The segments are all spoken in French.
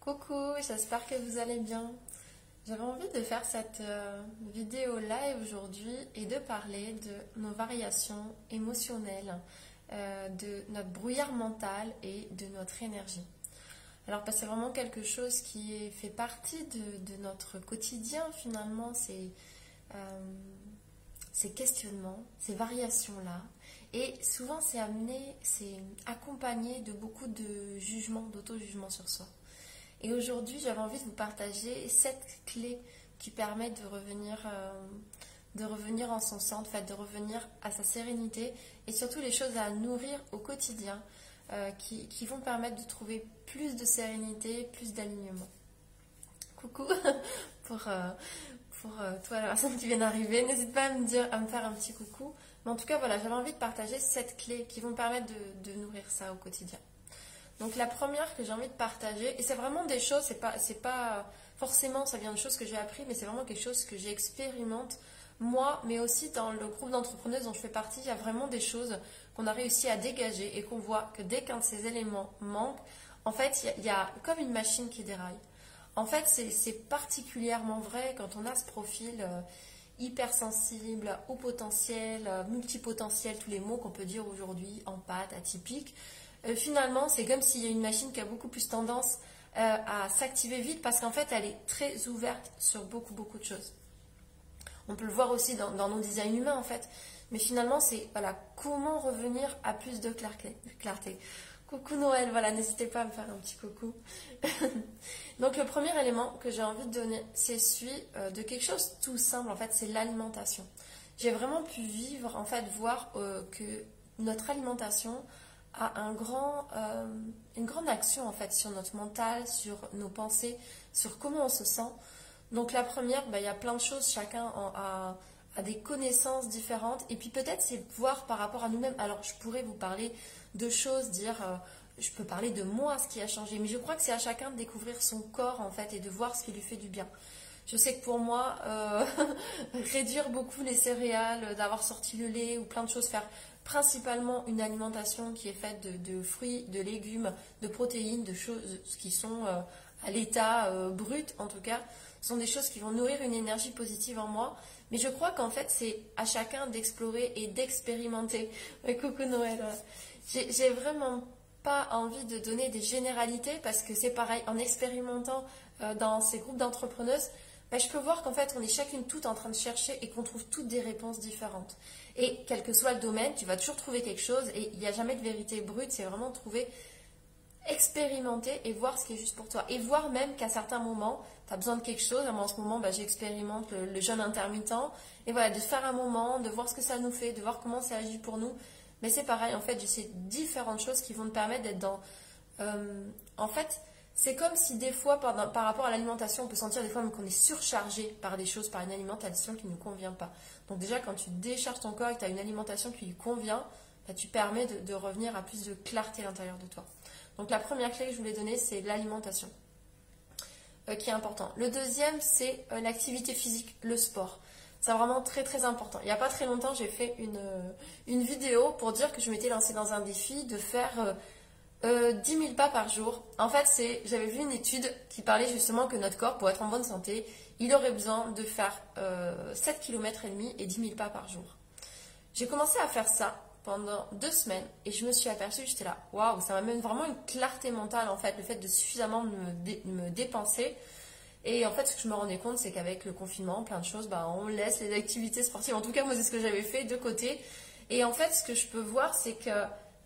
Coucou, j'espère que vous allez bien. J'avais envie de faire cette euh, vidéo live aujourd'hui et de parler de nos variations émotionnelles, euh, de notre brouillard mental et de notre énergie. Alors, parce c'est vraiment quelque chose qui fait partie de, notre quotidien finalement, ces, euh, ces questionnements, ces variations-là. Et souvent, c'est amené, c'est accompagné de beaucoup de jugements, d'auto-jugement sur soi. Et aujourd'hui, j'avais envie de vous partager cette clé qui permet de revenir, euh, de revenir en son centre, fait, de revenir à sa sérénité et surtout les choses à nourrir au quotidien euh, qui, vont permettre de trouver plus de sérénité, plus d'alignement. Coucou pour, euh, pour toi, la personne qui vient d'arriver. N'hésite pas à me dire, à me faire un petit coucou. Mais en tout cas, voilà, j'avais envie de partager cette clé qui vont permettre de nourrir ça au quotidien. Donc la première que j'ai envie de partager, et c'est vraiment des choses, c'est pas, pas forcément ça vient de choses que j'ai appris, mais c'est vraiment quelque chose que j'expérimente moi, mais aussi dans le groupe d'entrepreneuses dont je fais partie, il y a vraiment des choses qu'on a réussi à dégager et qu'on voit que dès qu'un de ces éléments manque, en fait, il y, a, comme une machine qui déraille. En fait, c'est particulièrement vrai quand on a ce profil euh, hypersensible, haut potentiel, euh, multipotentiel, tous les mots qu'on peut dire aujourd'hui, en pâte, atypique. Euh, finalement, c'est comme s'il y a une machine qui a beaucoup plus tendance euh, à s'activer vite parce qu'en fait, elle est très ouverte sur beaucoup, beaucoup de choses. On peut le voir aussi dans, nos designs humains, en fait. Mais finalement, c'est voilà, comment revenir à plus de clarté. Coucou Noël, voilà, n'hésitez pas à me faire un petit coucou. Donc le premier élément que j'ai envie de donner, c'est celui euh, de quelque chose tout simple, en fait, c'est l'alimentation. J'ai vraiment pu vivre, en fait, voir que notre alimentation, a un grand, euh, une grande action en fait sur notre mental, sur nos pensées, sur comment on se sent. Donc la première, bah, il y a plein de choses, chacun a, a, des connaissances différentes. Et puis peut-être c'est voir par rapport à nous-mêmes. Alors je pourrais vous parler de choses, dire, euh, je peux parler de moi, ce qui a changé. Mais je crois que c'est à chacun de découvrir son corps en fait et de voir ce qui lui fait du bien. Je sais que pour moi, euh, réduire beaucoup les céréales, d'avoir sorti le lait ou plein de choses, faire principalement une alimentation qui est faite de, fruits, de légumes, de protéines, de choses qui sont euh, à l'état euh, brut en tout cas, sont des choses qui vont nourrir une énergie positive en moi. Mais je crois qu'en fait, c'est à chacun d'explorer et d'expérimenter. coucou Noël. J'ai vraiment pas envie de donner des généralités parce que c'est pareil, en expérimentant euh, dans ces groupes d'entrepreneuses, ben, je peux voir qu'en fait, on est chacune toute en train de chercher et qu'on trouve toutes des réponses différentes. Et quel que soit le domaine, tu vas toujours trouver quelque chose et il n'y a jamais de vérité brute, c'est vraiment trouver, expérimenter et voir ce qui est juste pour toi. Et voir même qu'à certains moments, tu as besoin de quelque chose. Moi, en ce moment, ben, j'expérimente le, jeûne intermittent. Et voilà, de faire un moment, de voir ce que ça nous fait, de voir comment ça agit pour nous. Mais c'est pareil, en fait, j'essaie différentes choses qui vont te permettre d'être dans... Euh, en fait, c'est comme si des fois, par, rapport à l'alimentation, on peut sentir des fois qu'on est surchargé par des choses, par une alimentation qui ne nous convient pas. Donc déjà, quand tu décharges ton corps et que tu as une alimentation qui lui convient, bah, tu permets de, revenir à plus de clarté à l'intérieur de toi. Donc la première clé que je voulais donner, c'est l'alimentation, euh, qui est important. Le deuxième, c'est euh, l'activité physique, le sport. C'est vraiment très très important. Il n'y a pas très longtemps, j'ai fait une, euh, une vidéo pour dire que je m'étais lancée dans un défi de faire 10 000 pas par jour. En fait, c'est, j'avais vu une étude qui parlait justement que notre corps, pour être en bonne santé, il aurait besoin de faire euh, 7 km et demi et 10 000 pas par jour. J'ai commencé à faire ça pendant deux semaines et je me suis aperçue, j'étais là, waouh, ça m'amène vraiment une clarté mentale en fait, le fait de suffisamment me, dépenser. Et en fait, ce que je me rendais compte, c'est qu'avec le confinement, plein de choses, bah, on laisse les activités sportives. En tout cas, moi, c'est ce que j'avais fait de côté. Et en fait, ce que je peux voir, c'est que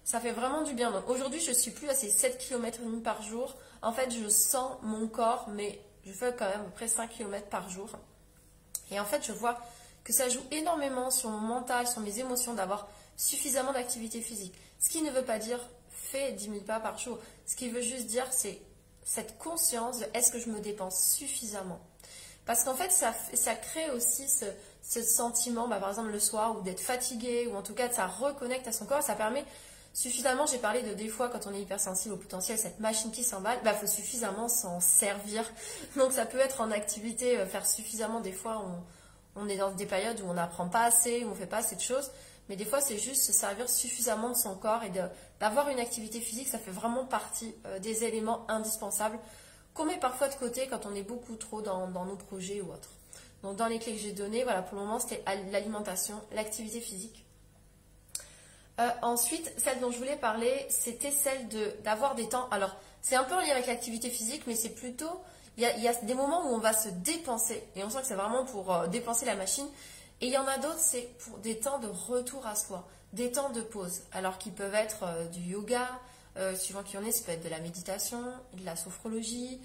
ça fait vraiment du bien. Aujourd'hui, je suis plus à ces 7 km par jour. En fait, je sens mon corps, mais je fais quand même à peu près 5 km par jour. Et en fait, je vois que ça joue énormément sur mon mental, sur mes émotions, d'avoir suffisamment d'activité physique. Ce qui ne veut pas dire fais 10 000 pas par jour. Ce qui veut juste dire, c'est cette conscience de est-ce que je me dépense suffisamment? Parce qu'en fait, ça, ça crée aussi ce, sentiment, bah, par exemple le soir, ou d'être fatigué, ou en tout cas, ça reconnecte à son corps. Ça permet suffisamment, j'ai parlé de des fois quand on est hypersensible au potentiel, cette machine qui s'emballe, bah, faut suffisamment s'en servir. Donc ça peut être en activité, euh, faire suffisamment, des fois on, est dans des périodes où on n'apprend pas assez, où on fait pas assez de choses, mais des fois c'est juste se servir suffisamment de son corps et d'avoir une activité physique, ça fait vraiment partie euh, des éléments indispensables qu'on met parfois de côté quand on est beaucoup trop dans, nos projets ou autres. Donc dans les clés que j'ai données, voilà, pour le moment c'était l'alimentation, l'activité physique. Euh, ensuite, celle dont je voulais parler, c'était celle d'avoir des temps. Alors, c'est un peu en lien avec l'activité physique, mais c'est plutôt, il y, a, des moments où on va se dépenser, et on sent que c'est vraiment pour euh, dépenser la machine. Et il y en a d'autres, c'est pour des temps de retour à soi, des temps de pause, alors qu'ils peuvent être euh, du yoga, suivant qui on est, ça peut être de la méditation, de la sophrologie.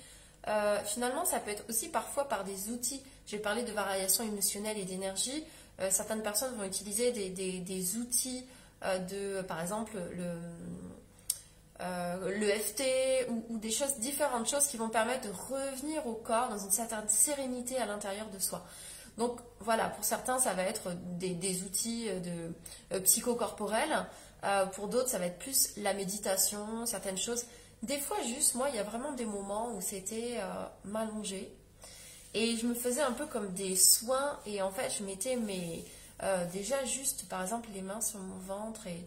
Finalement, ça peut être aussi parfois par des outils. J'ai parlé de variation émotionnelle et d'énergie. Certaines personnes vont utiliser des, outils de, par exemple, le, FT ou, ou, des choses, différentes choses qui vont permettre de revenir au corps dans une certaine sérénité à l'intérieur de soi. Donc voilà, pour certains, ça va être des, outils de psychocorporels. Euh, pour d'autres, ça va être plus la méditation, certaines choses. Des fois, juste, moi, il y a vraiment des moments où c'était euh, m'allonger. Et je me faisais un peu comme des soins. Et en fait, je mettais mes. Euh, déjà, juste, par exemple, les mains sur mon ventre et,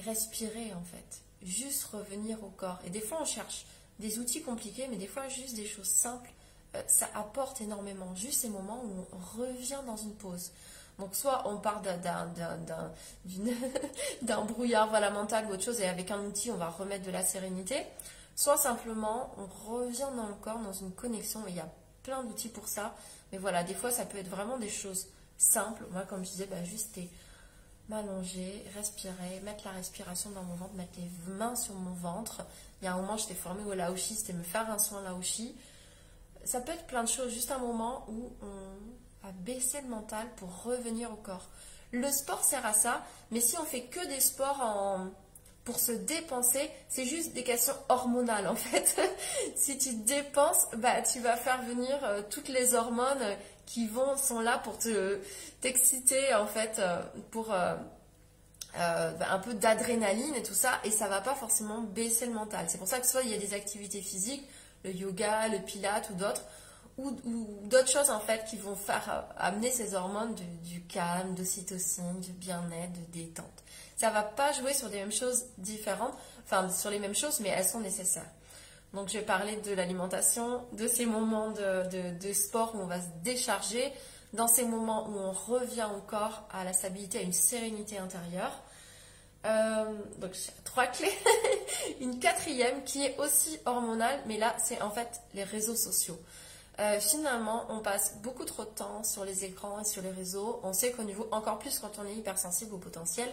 respirer, en fait. Juste revenir au corps. Et des fois, on cherche des outils compliqués, mais des fois, juste des choses simples. ça apporte énormément. Juste ces moments où on revient dans une pause. Donc soit on part d'un brouillard voilà, mental ou autre chose et avec un outil on va remettre de la sérénité, soit simplement on revient dans le corps, dans une connexion, et il y a plein d'outils pour ça, mais voilà, des fois ça peut être vraiment des choses simples. Moi comme je disais, bah, juste m'allonger, respirer, mettre la respiration dans mon ventre, mettre les mains sur mon ventre. Il y a un moment, j'étais formée au laoshi, c'était me faire un soin laoshi. Ça peut être plein de choses, juste un moment où on à baisser le mental pour revenir au corps. Le sport sert à ça, mais si on fait que des sports pour se dépenser, c'est juste des questions hormonales en fait. si tu dépenses, bah, tu vas faire venir euh, toutes les hormones qui vont, sont là pour te, t'exciter en fait, euh, pour euh, bah, un peu d'adrénaline et tout ça, et ça va pas forcément baisser le mental. C'est pour ça que soit il y a des activités physiques, le yoga, le pilate ou d'autres, ou, d'autres choses en fait qui vont faire euh, amener ces hormones du, calme, d'ocytocine, du bien-être, de détente. Ça va pas jouer sur des mêmes choses différentes, enfin sur les mêmes choses, mais elles sont nécessaires. Donc je vais parler de l'alimentation, de ces moments de, sport où on va se décharger, dans ces moments où on revient encore à la stabilité, à une sérénité intérieure. Euh, donc trois clés. une quatrième qui est aussi hormonale, mais là c'est en fait les réseaux sociaux. Euh, finalement, on passe beaucoup trop de temps sur les écrans et sur les réseaux. On sait qu'au niveau, encore plus quand on est hypersensible au potentiel,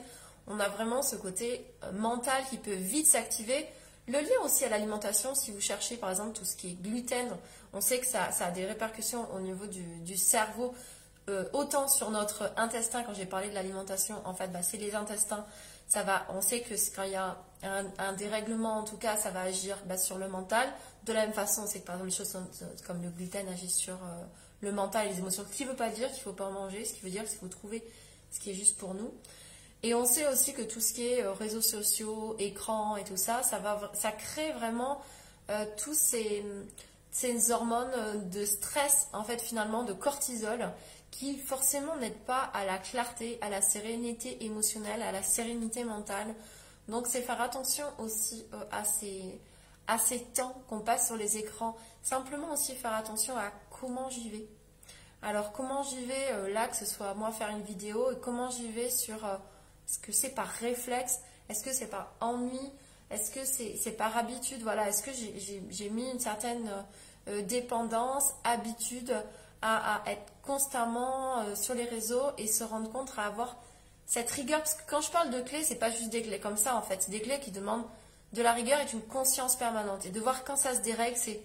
on a vraiment ce côté euh, mental qui peut vite s'activer. Le lien aussi à l'alimentation, si vous cherchez par exemple tout ce qui est gluten, on sait que ça, a des répercussions au niveau du, cerveau, euh, autant sur notre intestin, quand j'ai parlé de l'alimentation, en fait, bah, c'est les intestins. Ça va, on sait que quand il y a un, dérèglement, en tout cas, ça va agir bah, sur le mental. De la même façon, c'est que par exemple, les choses comme le gluten agissent sur euh, le mental et les émotions, ce qui ne veut pas dire qu'il ne faut pas en manger, ce qui veut dire qu'il faut trouver ce qui est juste pour nous. Et on sait aussi que tout ce qui est euh, réseaux sociaux, écran et tout ça, ça, va, ça crée vraiment euh, tous ces, ces, hormones de stress, en fait, finalement, de cortisol, qui forcément n'aident pas à la clarté, à la sérénité émotionnelle, à la sérénité mentale. Donc, c'est faire attention aussi à ces à ces temps qu'on passe sur les écrans. Simplement aussi faire attention à comment j'y vais. Alors comment j'y vais euh, là, que ce soit moi faire une vidéo, et comment j'y vais sur euh, est-ce que c'est par réflexe, est-ce que c'est par ennui, est-ce que c'est par habitude, voilà, est-ce que j'ai mis une certaine euh, dépendance, habitude à, être constamment sur les réseaux et se rendre compte à avoir cette rigueur, parce que quand je parle de clés, c'est pas juste des clés comme ça en fait, c'est des clés qui demandent de la rigueur est une conscience permanente. Et de voir quand ça se dérègle, c'est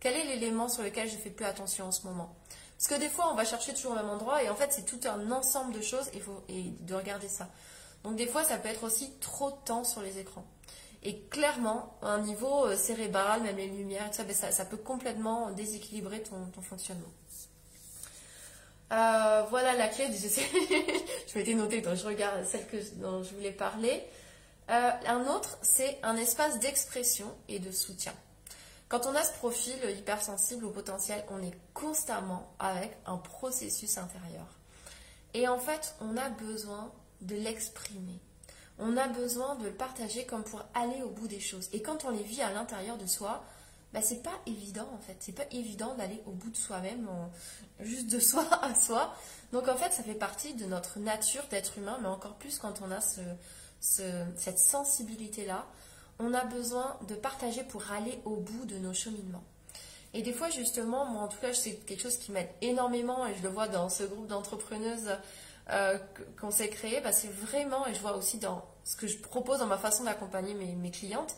quel est l'élément sur lequel je fais plus attention en ce moment? Parce que des fois, on va chercher toujours au même endroit et en fait, c'est tout un ensemble de choses et, faut, et de regarder ça. Donc des fois, ça peut être aussi trop de temps sur les écrans. Et clairement, un niveau euh, cérébral, même les lumières, ben, ça, ça, peut complètement déséquilibrer ton, fonctionnement. Euh, voilà la clé. Je, je m'étais notée, donc je regarde celle que, dont je voulais parler. Euh, un autre, c'est un espace d'expression et de soutien. Quand on a ce profil hypersensible au potentiel, on est constamment avec un processus intérieur. Et en fait, on a besoin de l'exprimer. On a besoin de le partager comme pour aller au bout des choses. Et quand on les vit à l'intérieur de soi, bah, c'est pas évident en fait. C'est pas évident d'aller au bout de soi-même, juste de soi à soi. Donc en fait, ça fait partie de notre nature d'être humain, mais encore plus quand on a cette sensibilité-là. On a besoin de partager pour aller au bout de nos cheminements. Et des fois, justement, moi en tout cas, c'est quelque chose qui m'aide énormément et je le vois dans ce groupe d'entrepreneuses euh, qu'on s'est créé. Bah, c'est vraiment, et je vois aussi dans ce que je propose dans ma façon d'accompagner mes clientes,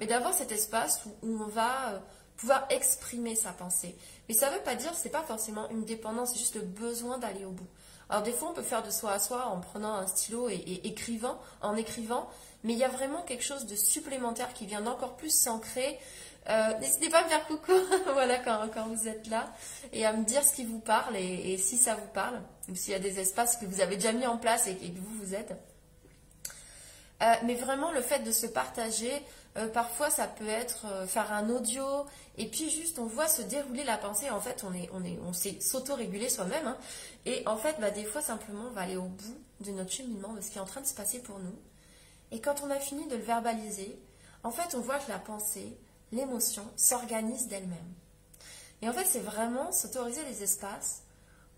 mais d'avoir cet espace où, on va euh, pouvoir exprimer sa pensée. Mais ça ne veut pas dire, c'est pas forcément une dépendance, c'est juste le besoin d'aller au bout. Alors des fois, on peut faire de soi à soi en prenant un stylo et, écrivant, en écrivant, mais il y a vraiment quelque chose de supplémentaire qui vient d'encore plus s'ancrer. Euh, n'hésitez pas à me faire coucou, voilà, quand, quand, vous êtes là, et à me dire ce qui vous parle et, si ça vous parle, ou s'il y a des espaces que vous avez déjà mis en place et, que vous vous êtes. Euh, mais vraiment, le fait de se partager, euh, parfois, ça peut être euh, faire un audio et puis juste on voit se dérouler la pensée. En fait, on est, on est, on s'auto-réguler soi-même. Hein. et en fait, bah, des fois, simplement, on va aller au bout de notre cheminement, de ce qui est en train de se passer pour nous. Et quand on a fini de le verbaliser, en fait, on voit que la pensée, l'émotion s'organise d'elle-même. Et en fait, c'est vraiment s'autoriser les espaces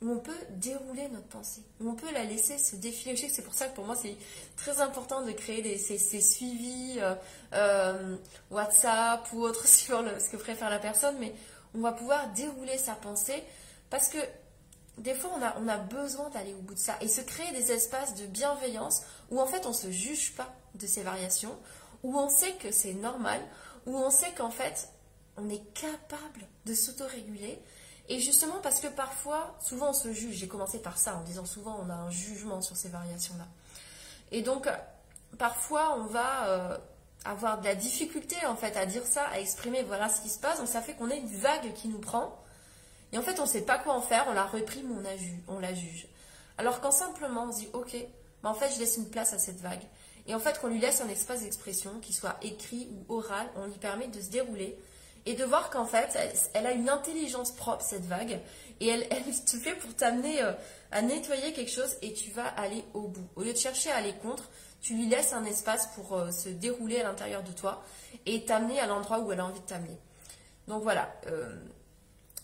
où on peut dérouler notre pensée, où on peut la laisser se défiler. Je sais que c'est pour ça que pour moi c'est très important de créer ces, suivis euh, euh, WhatsApp ou autre sur ce que préfère la personne, mais on va pouvoir dérouler sa pensée parce que des fois on a, on a besoin d'aller au bout de ça et se créer des espaces de bienveillance où en fait on ne se juge pas de ces variations, où on sait que c'est normal, où on sait qu'en fait on est capable de s'autoréguler et justement parce que parfois, souvent on se juge, j'ai commencé par ça en disant souvent on a un jugement sur ces variations-là. Et donc parfois on va euh, avoir de la difficulté en fait à dire ça, à exprimer voilà ce qui se passe, donc ça fait qu'on a une vague qui nous prend. Et en fait on ne sait pas quoi en faire, on la réprime, on on la juge. Alors quand simplement on se dit ok, mais en fait je laisse une place à cette vague. Et en fait qu'on lui laisse un espace d'expression, qu'il soit écrit ou oral, on lui permet de se dérouler et de voir qu'en fait, elle, a une intelligence propre, cette vague, et elle, elle te fait pour t'amener euh, à nettoyer quelque chose et tu vas aller au bout. Au lieu de chercher à aller contre, tu lui laisses un espace pour euh, se dérouler à l'intérieur de toi et t'amener à l'endroit où elle a envie de t'amener. Donc voilà. Euh,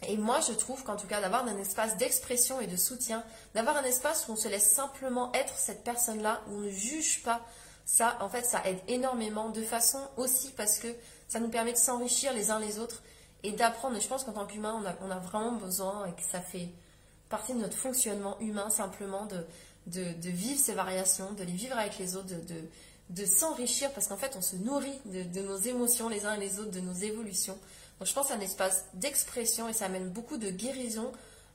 et moi, je trouve qu'en tout cas, d'avoir un espace d'expression et de soutien, d'avoir un espace où on se laisse simplement être cette personne-là, où on ne juge pas, ça, en fait, ça aide énormément, de façon aussi parce que ça nous permet de s'enrichir les uns les autres et d'apprendre. Je pense qu'en tant qu'humain, on a, vraiment besoin et que ça fait partie de notre fonctionnement humain simplement de, de, vivre ces variations, de les vivre avec les autres, de, de, s'enrichir parce qu'en fait, on se nourrit de, nos émotions les uns et les autres, de nos évolutions. Donc je pense à un espace d'expression et ça amène beaucoup de guérison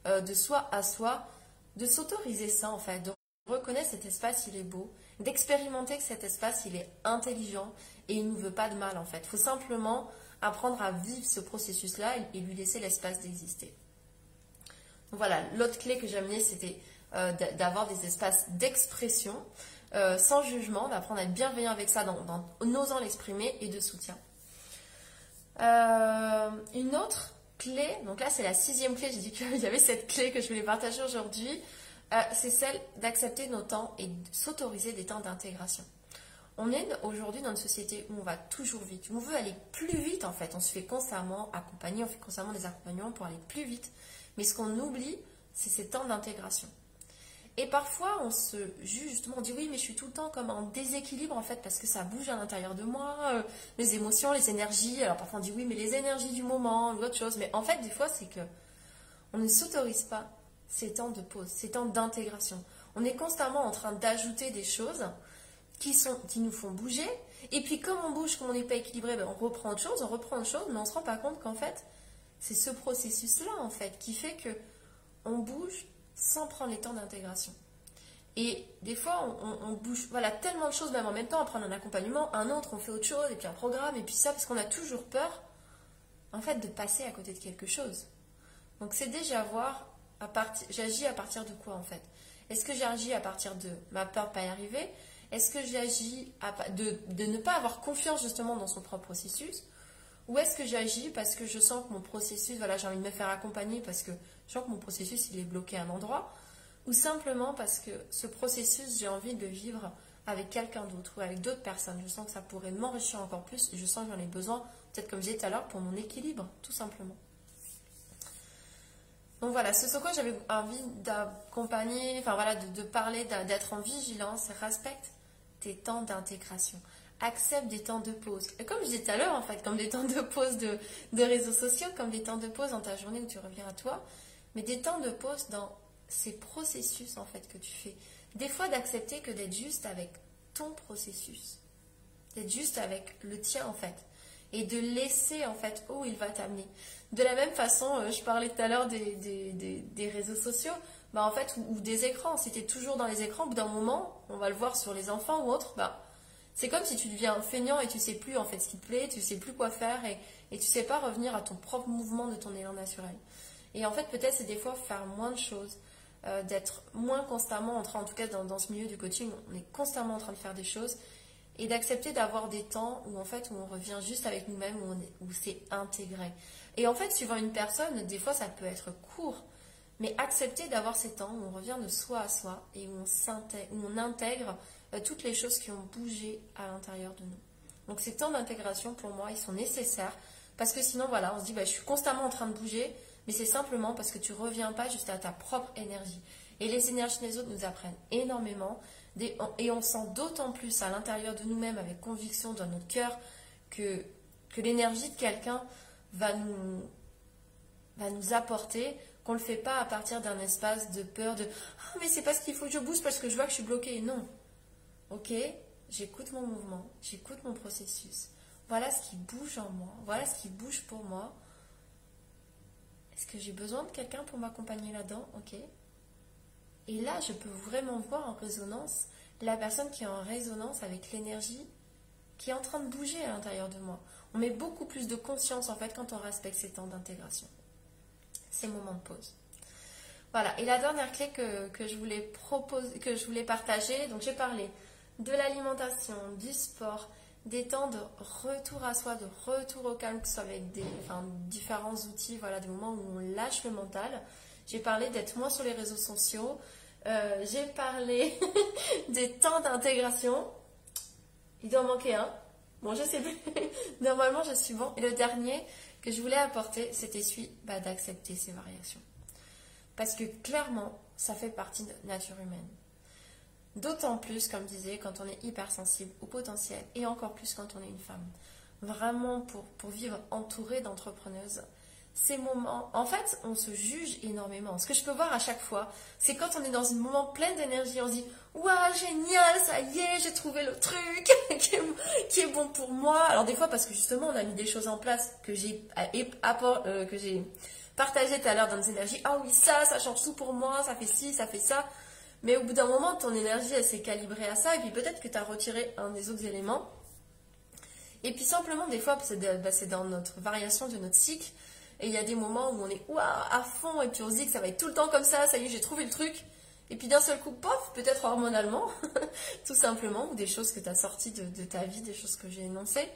euh, de soi à soi, de s'autoriser ça en fait, de reconnaître cet espace, il est beau, d'expérimenter que cet espace, il est intelligent et il ne veut pas de mal en fait. Il faut simplement apprendre à vivre ce processus-là et, lui laisser l'espace d'exister. Voilà, l'autre clé que j'ai amenée, c'était euh, d'avoir des espaces d'expression euh, sans jugement, d'apprendre à être bienveillant avec ça en osant l'exprimer et de soutien. Euh, une autre clé, donc là c'est la sixième clé, j'ai dit qu'il y avait cette clé que je voulais partager aujourd'hui, c'est celle d'accepter nos temps et s'autoriser des temps d'intégration. On est aujourd'hui dans une société où on va toujours vite, on veut aller plus vite en fait, on se fait constamment accompagner, on fait constamment des accompagnements pour aller plus vite, mais ce qu'on oublie, c'est ces temps d'intégration. Et parfois, on se juge justement, on dit oui, mais je suis tout le temps comme en déséquilibre en fait, parce que ça bouge à l'intérieur de moi, euh, les émotions, les énergies. Alors parfois on dit oui, mais les énergies du moment, ou autre chose. Mais en fait, des fois, c'est que on ne s'autorise pas ces temps de pause, ces temps d'intégration. On est constamment en train d'ajouter des choses qui, sont, qui nous font bouger. Et puis comme on bouge, comme on n'est pas équilibré, ben, on reprend autre chose, on reprend autre chose, mais on ne se rend pas compte qu'en fait, c'est ce processus-là, en fait, qui fait que on bouge sans prendre les temps d'intégration. Et des fois, on, bouge, voilà, tellement de choses, même en même temps, on prend un accompagnement, un autre, on fait autre chose, et puis un programme, et puis ça, parce qu'on a toujours peur, en fait, de passer à côté de quelque chose. Donc c'est déjà voir, j'agis à partir de quoi, en fait? Est-ce que j'agis à partir de ma peur de pas y arriver? Est-ce que j'agis de, de, ne pas avoir confiance justement dans son propre processus? Ou est-ce que j'agis parce que je sens que mon processus, voilà, j'ai envie de me faire accompagner parce que je sens que mon processus, il est bloqué à un endroit? Ou simplement parce que ce processus, j'ai envie de le vivre avec quelqu'un d'autre ou avec d'autres personnes. Je sens que ça pourrait m'enrichir encore plus et je sens que j'en ai besoin peut-être comme je disais tout à l'heure, pour mon équilibre, tout simplement. Donc voilà, ce sur quoi j'avais envie d'accompagner, enfin voilà, de, parler, d'être en vigilance, respecte tes temps d'intégration. Accepte des temps de pause. Et comme je disais tout à l'heure, en fait, comme des temps de pause de, de, réseaux sociaux, comme des temps de pause dans ta journée où tu reviens à toi, mais des temps de pause dans ces processus, en fait, que tu fais. Des fois, d'accepter que d'être juste avec ton processus, d'être juste avec le tien, en fait, et de laisser, en fait, où il va t'amener. De la même façon, euh, je parlais tout à l'heure des, réseaux sociaux, bah en fait, ou, des écrans. Si tu es toujours dans les écrans, au bout d'un moment, on va le voir sur les enfants ou autres, bah, c'est comme si tu deviens feignant et tu sais plus en fait ce qui te plaît, tu sais plus quoi faire et, et tu sais pas revenir à ton propre mouvement de ton élan naturel. Et en fait, peut-être c'est des fois faire moins de choses, euh, d'être moins constamment en train, en tout cas dans, dans, ce milieu du coaching, on est constamment en train de faire des choses et d'accepter d'avoir des temps où en fait où on revient juste avec nous-mêmes, où, c'est intégré. Et en fait, suivant une personne, des fois ça peut être court, mais accepter d'avoir ces temps où on revient de soi à soi et où on, où on intègre euh, toutes les choses qui ont bougé à l'intérieur de nous. Donc ces temps d'intégration, pour moi, ils sont nécessaires parce que sinon, voilà, on se dit, bah, je suis constamment en train de bouger, mais c'est simplement parce que tu reviens pas juste à ta propre énergie. Et les énergies des autres nous apprennent énormément et on sent d'autant plus à l'intérieur de nous-mêmes avec conviction dans notre cœur que, l'énergie de quelqu'un va nous, va nous apporter, qu'on ne le fait pas à partir d'un espace de peur, de ah, mais c'est parce qu'il faut que je bouge parce que je vois que je suis bloquée. Non. Ok, j'écoute mon mouvement, j'écoute mon processus. Voilà ce qui bouge en moi, voilà ce qui bouge pour moi. Est-ce que j'ai besoin de quelqu'un pour m'accompagner là-dedans? Ok. Et là, je peux vraiment voir en résonance la personne qui est en résonance avec l'énergie qui est en train de bouger à l'intérieur de moi. On met beaucoup plus de conscience en fait quand on respecte ces temps d'intégration, ces moments de pause. Voilà, et la dernière clé que, je, voulais proposer, que je voulais partager, donc j'ai parlé de l'alimentation, du sport, des temps de retour à soi, de retour au calme, que ce soit avec des, différents outils, voilà, des moments où on lâche le mental. J'ai parlé d'être moins sur les réseaux sociaux. Euh, j'ai parlé des temps d'intégration. Il doit en manquer un. Bon, je sais plus. Normalement, je suis bon. Et le dernier que je voulais apporter, c'était celui bah, d'accepter ces variations. Parce que clairement, ça fait partie de nature humaine. D'autant plus, comme je disais, quand on est hypersensible au potentiel et encore plus quand on est une femme. Vraiment, pour, pour vivre entourée d'entrepreneuses, ces moments, en fait, on se juge énormément. Ce que je peux voir à chaque fois, c'est quand on est dans un moment plein d'énergie, on se dit Waouh, génial, ça y est, j'ai trouvé le truc qui, est, bon pour moi. Alors, des fois, parce que justement, on a mis des choses en place que j'ai euh, partagé tout à l'heure dans nos énergies. Ah oui, ça, ça change tout pour moi, ça fait ci, ça fait ça. Mais au bout d'un moment, ton énergie, elle s'est calibrée à ça, et puis peut-être que tu as retiré un des autres éléments. Et puis simplement, des fois, bah, c'est dans notre variation de notre cycle, et il y a des moments où on est à fond et puis on se dit que ça va être tout le temps comme ça, ça y est, j'ai trouvé le truc. Et puis d'un seul coup, pof, peut-être hormonalement, tout simplement, ou des choses que tu as sorties de, ta vie, des choses que j'ai énoncées,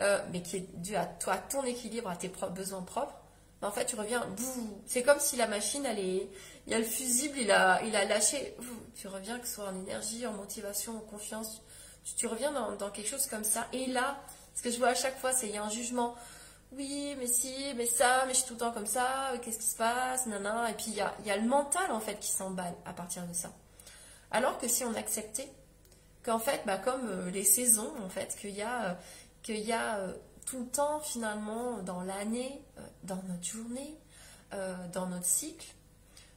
euh, mais qui est dû à toi, à ton équilibre, à tes propres besoins propres. En fait, tu reviens, c'est comme si la machine, elle est, il y a le fusible, il a, il a lâché, tu reviens, que ce soit en énergie, en motivation, en confiance, tu, reviens dans, dans, quelque chose comme ça. Et là, ce que je vois à chaque fois, c'est qu'il y a un jugement oui, mais si, mais ça, mais je suis tout le temps comme ça, qu'est-ce qui se passe, nana. Et puis il y a, le mental en fait qui s'emballe à partir de ça. Alors que si on acceptait qu'en fait, bah, comme euh, les saisons, en fait, qu'il y a, euh, qu'il y a euh, tout le temps finalement dans l'année, dans notre journée, dans notre cycle,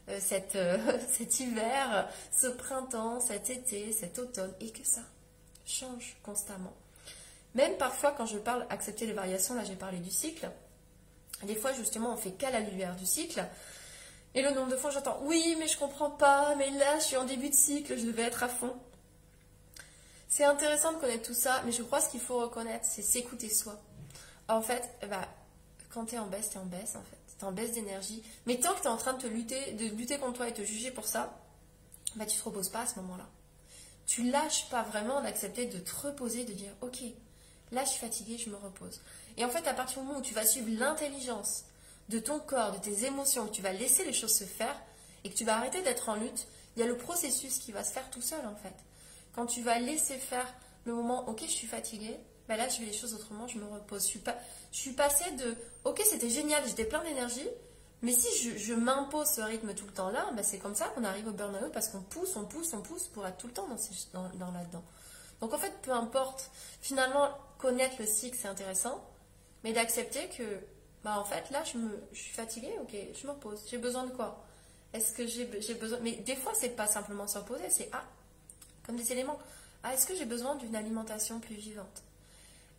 cet hiver, ce printemps, cet été, cet automne, et que ça change constamment. Même parfois, quand je parle accepter les variations, là j'ai parlé du cycle, des fois justement on fait qu'à la lumière du cycle. Et le nombre de fois j'entends oui, mais je comprends pas, mais là je suis en début de cycle, je devais être à fond. C'est intéressant de connaître tout ça, mais je crois ce qu'il faut reconnaître, c'est s'écouter soi. En fait, bah, quand tu es en baisse, tu es en baisse en fait. Tu en baisse d'énergie. Mais tant que tu es en train de te lutter, de lutter contre toi et te juger pour ça, bah, tu te reposes pas à ce moment-là. Tu lâches pas vraiment d'accepter de te reposer, de dire ok, Là, je suis fatiguée, je me repose. Et en fait, à partir du moment où tu vas suivre l'intelligence de ton corps, de tes émotions, que tu vas laisser les choses se faire et que tu vas arrêter d'être en lutte, il y a le processus qui va se faire tout seul en fait. Quand tu vas laisser faire le moment, ok, je suis fatiguée, bah là je fais les choses autrement, je me repose. Je suis, pas, je suis passée de ok c'était génial, j'étais plein d'énergie, mais si je, m'impose ce rythme tout le temps là, bah c'est comme ça qu'on arrive au burn-out parce qu'on pousse, on pousse, on pousse pour être tout le temps dans, dans, là-dedans. Donc en fait, peu importe, finalement, connaître le cycle c'est intéressant, mais d'accepter que bah en fait là je, me, suis fatiguée, ok, je me repose. J'ai besoin de quoi? Est-ce que j'ai besoin. Mais des fois, c'est pas simplement se c'est ah, comme des éléments. Ah, est-ce que j'ai besoin d'une alimentation plus vivante?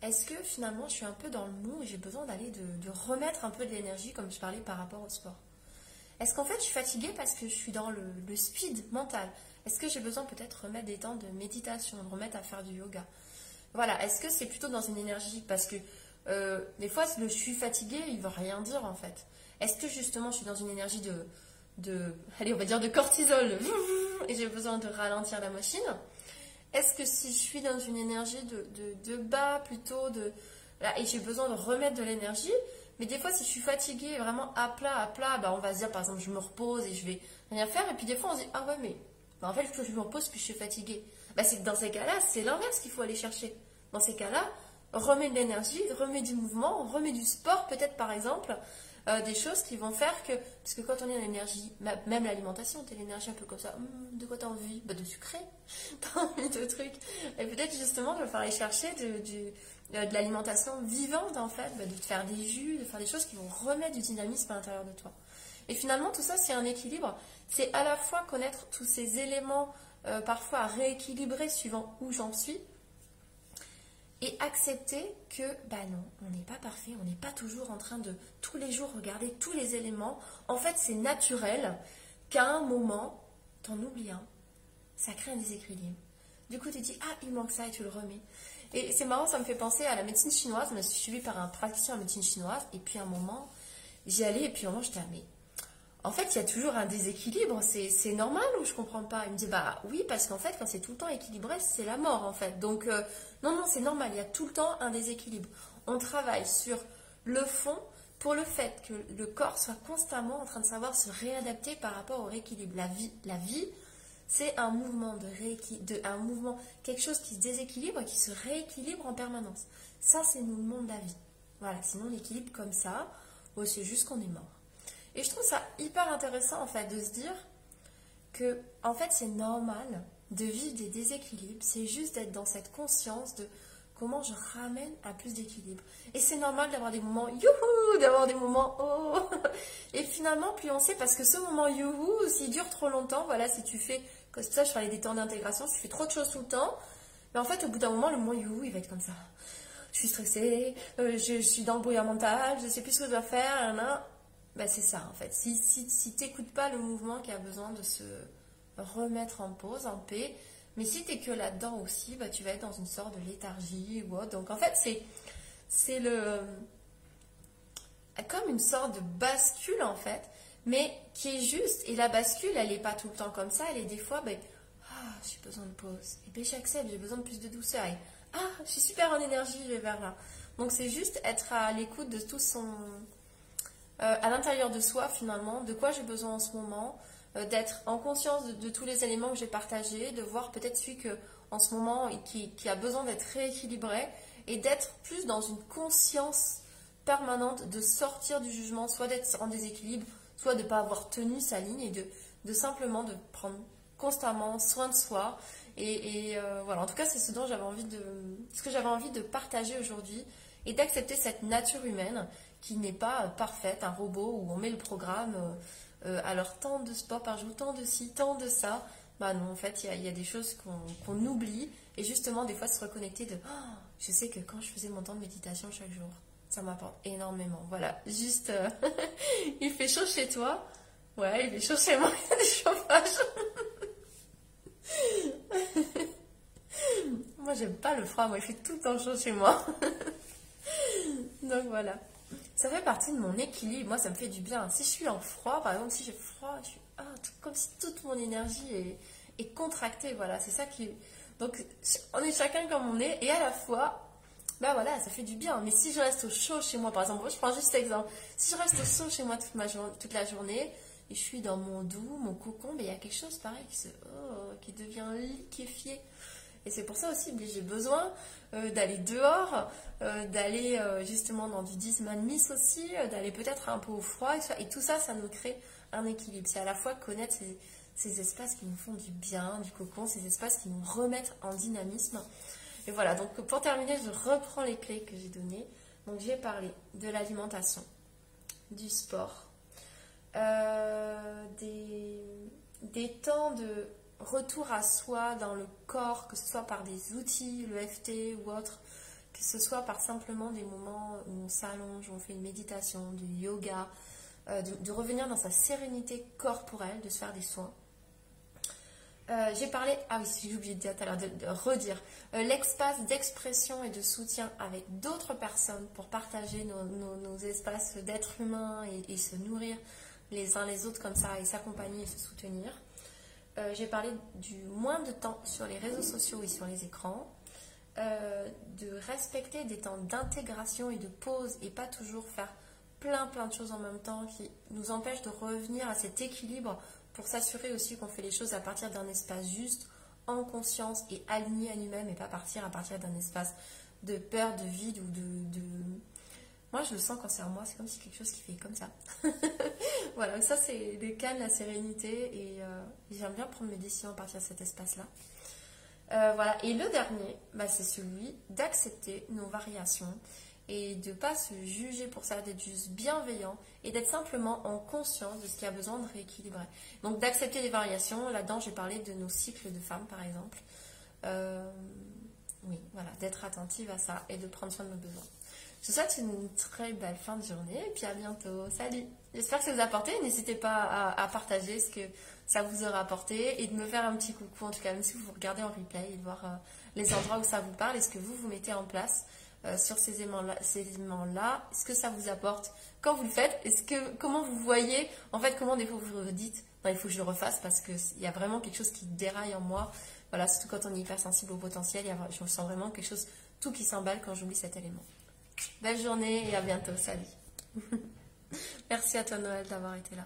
Est-ce que finalement je suis un peu dans le mou et j'ai besoin d'aller de, remettre un peu d'énergie, comme je parlais par rapport au sport? Est-ce qu'en fait je suis fatiguée parce que je suis dans le, speed mental? Est-ce que j'ai besoin peut-être de remettre des temps de méditation, de remettre à faire du yoga? Voilà, est-ce que c'est plutôt dans une énergie Parce que euh, des fois, le je suis fatiguée, il ne rien dire en fait. Est-ce que justement je suis dans une énergie de, de, allez, on va dire de cortisol, et j'ai besoin de ralentir la machine? Est-ce que si je suis dans une énergie de, bas plutôt, de, et j'ai besoin de remettre de l'énergie, mais des fois si je suis fatiguée, vraiment à plat, à plat, bah, on va se dire par exemple je me repose et je vais rien faire, et puis des fois on se dit ah ouais mais bah, en fait je me repose puis je suis fatiguée. C'est dans ces cas-là, c'est l'inverse qu'il faut aller chercher. Dans ces cas-là, remets de l'énergie, remets du mouvement, remets du sport peut-être par exemple, euh, des choses qui vont faire que, parce que quand on est dans l'énergie, même l'alimentation, tu l'énergie un peu comme ça, hum, de quoi tu as envie? Bah, De sucré, as envie de trucs. Et peut-être justement, il va aller chercher de, euh, de, l'alimentation vivante en fait, bah, de te faire des jus, de faire des choses qui vont remettre du dynamisme à l'intérieur de toi. Et finalement, tout ça, c'est un équilibre. C'est à la fois connaître tous ces éléments, euh, parfois à rééquilibrer suivant où j'en suis, et accepter que, bah non, on n'est pas parfait, on n'est pas toujours en train de tous les jours regarder tous les éléments. En fait, c'est naturel qu'à un moment, t'en oublies un. Ça crée un déséquilibre. Du coup, tu dis, ah, il manque ça et tu le remets. Et c'est marrant, ça me fait penser à la médecine chinoise. Je me suis suivie par un praticien en médecine chinoise. Et puis, à un moment, j'y allais et puis, au moment, j'étais, mais en fait, il y a toujours un déséquilibre, c'est normal ou je comprends pas? Il me dit, bah oui, parce qu'en fait, quand c'est tout le temps équilibré, c'est la mort, en fait. Donc, euh, non, non, c'est normal, il y a tout le temps un déséquilibre. On travaille sur le fond pour le fait que le corps soit constamment en train de savoir se réadapter par rapport au rééquilibre. La vie, la vie c'est un mouvement de un mouvement, quelque chose qui se déséquilibre et qui se rééquilibre en permanence. Ça, c'est le monde de la vie. Voilà, sinon l'équilibre comme ça, c'est juste qu'on est mort. Et je trouve ça hyper intéressant en fait de se dire que en fait c'est normal de vivre des déséquilibres, c'est juste d'être dans cette conscience de comment je ramène à plus d'équilibre. Et c'est normal d'avoir des moments youhou, d'avoir des moments oh. Et finalement, plus on sait, parce que ce moment youhou, s'il dure trop longtemps, voilà, si tu fais, comme ça je parlais des temps d'intégration, si tu fais trop de choses tout le temps, mais en fait, au bout d'un moment, le moment youhou, il va être comme ça. Je suis stressée, euh, je, suis dans le brouillard mental, je sais plus ce que je dois faire, là, bah, c'est ça en fait. Si, si, si tu n'écoutes pas le mouvement qui a besoin de se remettre en pause, en paix, mais si tu es que là-dedans aussi, bah, tu vas être dans une sorte de léthargie ou. Donc en fait, c'est, le. comme une sorte de bascule en fait, mais qui est juste. Et la bascule, elle n'est pas tout le temps comme ça, elle est des fois, ben, ah, j'ai besoin de pause. Et puis j'accepte, j'ai besoin de plus de douceur. Ah, je suis super en énergie, je vais vers là. Donc c'est juste être à l'écoute de tout son euh, à l'intérieur de soi finalement, de quoi j'ai besoin en ce moment, euh, d'être en conscience de, tous les éléments que j'ai partagés, de voir peut-être celui que en ce moment et qui, a besoin d'être rééquilibré et d'être plus dans une conscience permanente de sortir du jugement, soit d'être en déséquilibre, soit de ne pas avoir tenu sa ligne et de, de simplement de prendre constamment soin de soi. Et, euh, voilà, en tout cas, c'est ce dont j'avais envie de, ce que j'avais envie de partager aujourd'hui et d'accepter cette nature humaine qui n'est pas parfaite, un robot où on met le programme, euh, euh, alors tant de sport par jour, tant de ci, tant de ça. Bah non, en fait, il y, a des choses qu'on oublie. Et justement, des fois, se reconnecter de oh, je sais que quand je faisais mon temps de méditation chaque jour, ça m'apporte énormément. Voilà, juste, euh, il fait chaud chez toi. Ouais, il fait chaud chez moi, il y a des chauffages. moi, j'aime pas le froid, moi, il fait tout le temps chaud chez moi. Donc voilà ça fait partie de mon équilibre. Moi, ça me fait du bien. Si je suis en froid, par exemple, si j'ai froid, je suis ah, comme si toute mon énergie est, contractée. Voilà, c'est ça qui. Donc, on est chacun comme on est, et à la fois, ben voilà, ça fait du bien. Mais si je reste au chaud chez moi, par exemple, je prends juste l'exemple. Si je reste au chaud chez moi toute, la journée, et je suis dans mon doux, mon cocon, ben, il y a quelque chose pareil qui, se, oh, qui devient liquéfié. Et c'est pour ça aussi que j'ai besoin euh, d'aller dehors, euh, d'aller euh, justement dans du 10 miss aussi, d'aller peut-être un peu au froid. Et, tout ça, ça nous crée un équilibre. C'est à la fois connaître ces, ces, espaces qui nous font du bien, du cocon, ces espaces qui nous remettent en dynamisme. Et voilà, donc pour terminer, je reprends les clés que j'ai données. Donc j'ai parlé de l'alimentation, du sport, des temps de retour à soi dans le corps, que ce soit par des outils, le FT ou autre, que ce soit par simplement des moments où on s'allonge, où on fait une méditation, du yoga, euh, de, revenir dans sa sérénité corporelle, de se faire des soins. Euh, j'ai parlé, ah oui, j'ai oublié de dire tout à l'heure, de, redire, euh, l'espace d'expression et de soutien avec d'autres personnes pour partager nos, espaces d'être humain et, se nourrir les uns les autres comme ça et s'accompagner et se soutenir. Euh, j'ai parlé du moins de temps sur les réseaux sociaux et sur les écrans, euh, de respecter des temps d'intégration et de pause et pas toujours faire plein plein de choses en même temps qui nous empêchent de revenir à cet équilibre pour s'assurer aussi qu'on fait les choses à partir d'un espace juste, en conscience et aligné à nous-mêmes et pas partir à partir d'un espace de peur, de vide ou de moi, je le sens quand c'est en moi, c'est comme si quelque chose qui fait comme ça. voilà, ça, c'est le calme, la sérénité, et euh, j'aime bien prendre mes décisions à partir de cet espace-là. Euh, voilà, et le dernier, bah, c'est celui d'accepter nos variations et de ne pas se juger pour ça, d'être juste bienveillant et d'être simplement en conscience de ce qui a besoin de rééquilibrer. Donc d'accepter les variations, là-dedans j'ai parlé de nos cycles de femmes par exemple. Euh, oui, voilà, d'être attentive à ça et de prendre soin de nos besoins. Je vous souhaite une très belle fin de journée et puis à bientôt. Salut J'espère que ça vous a apporté. N'hésitez pas à, partager ce que ça vous aura apporté et de me faire un petit coucou, en tout cas, même si vous regardez en replay, et de voir euh, les endroits où ça vous parle et ce que vous vous mettez en place euh, sur ces éléments-là. Est-ce que ça vous apporte? Quand vous le faites Est-ce que comment vous voyez? En fait, comment des fois vous vous dites? Il faut que je le refasse parce qu'il y a vraiment quelque chose qui déraille en moi. Voilà, surtout quand on est hyper sensible au potentiel, je sens vraiment quelque chose, tout qui s'emballe quand j'oublie cet élément. Belle journée et à bientôt. Salut. Merci à toi Noël d'avoir été là.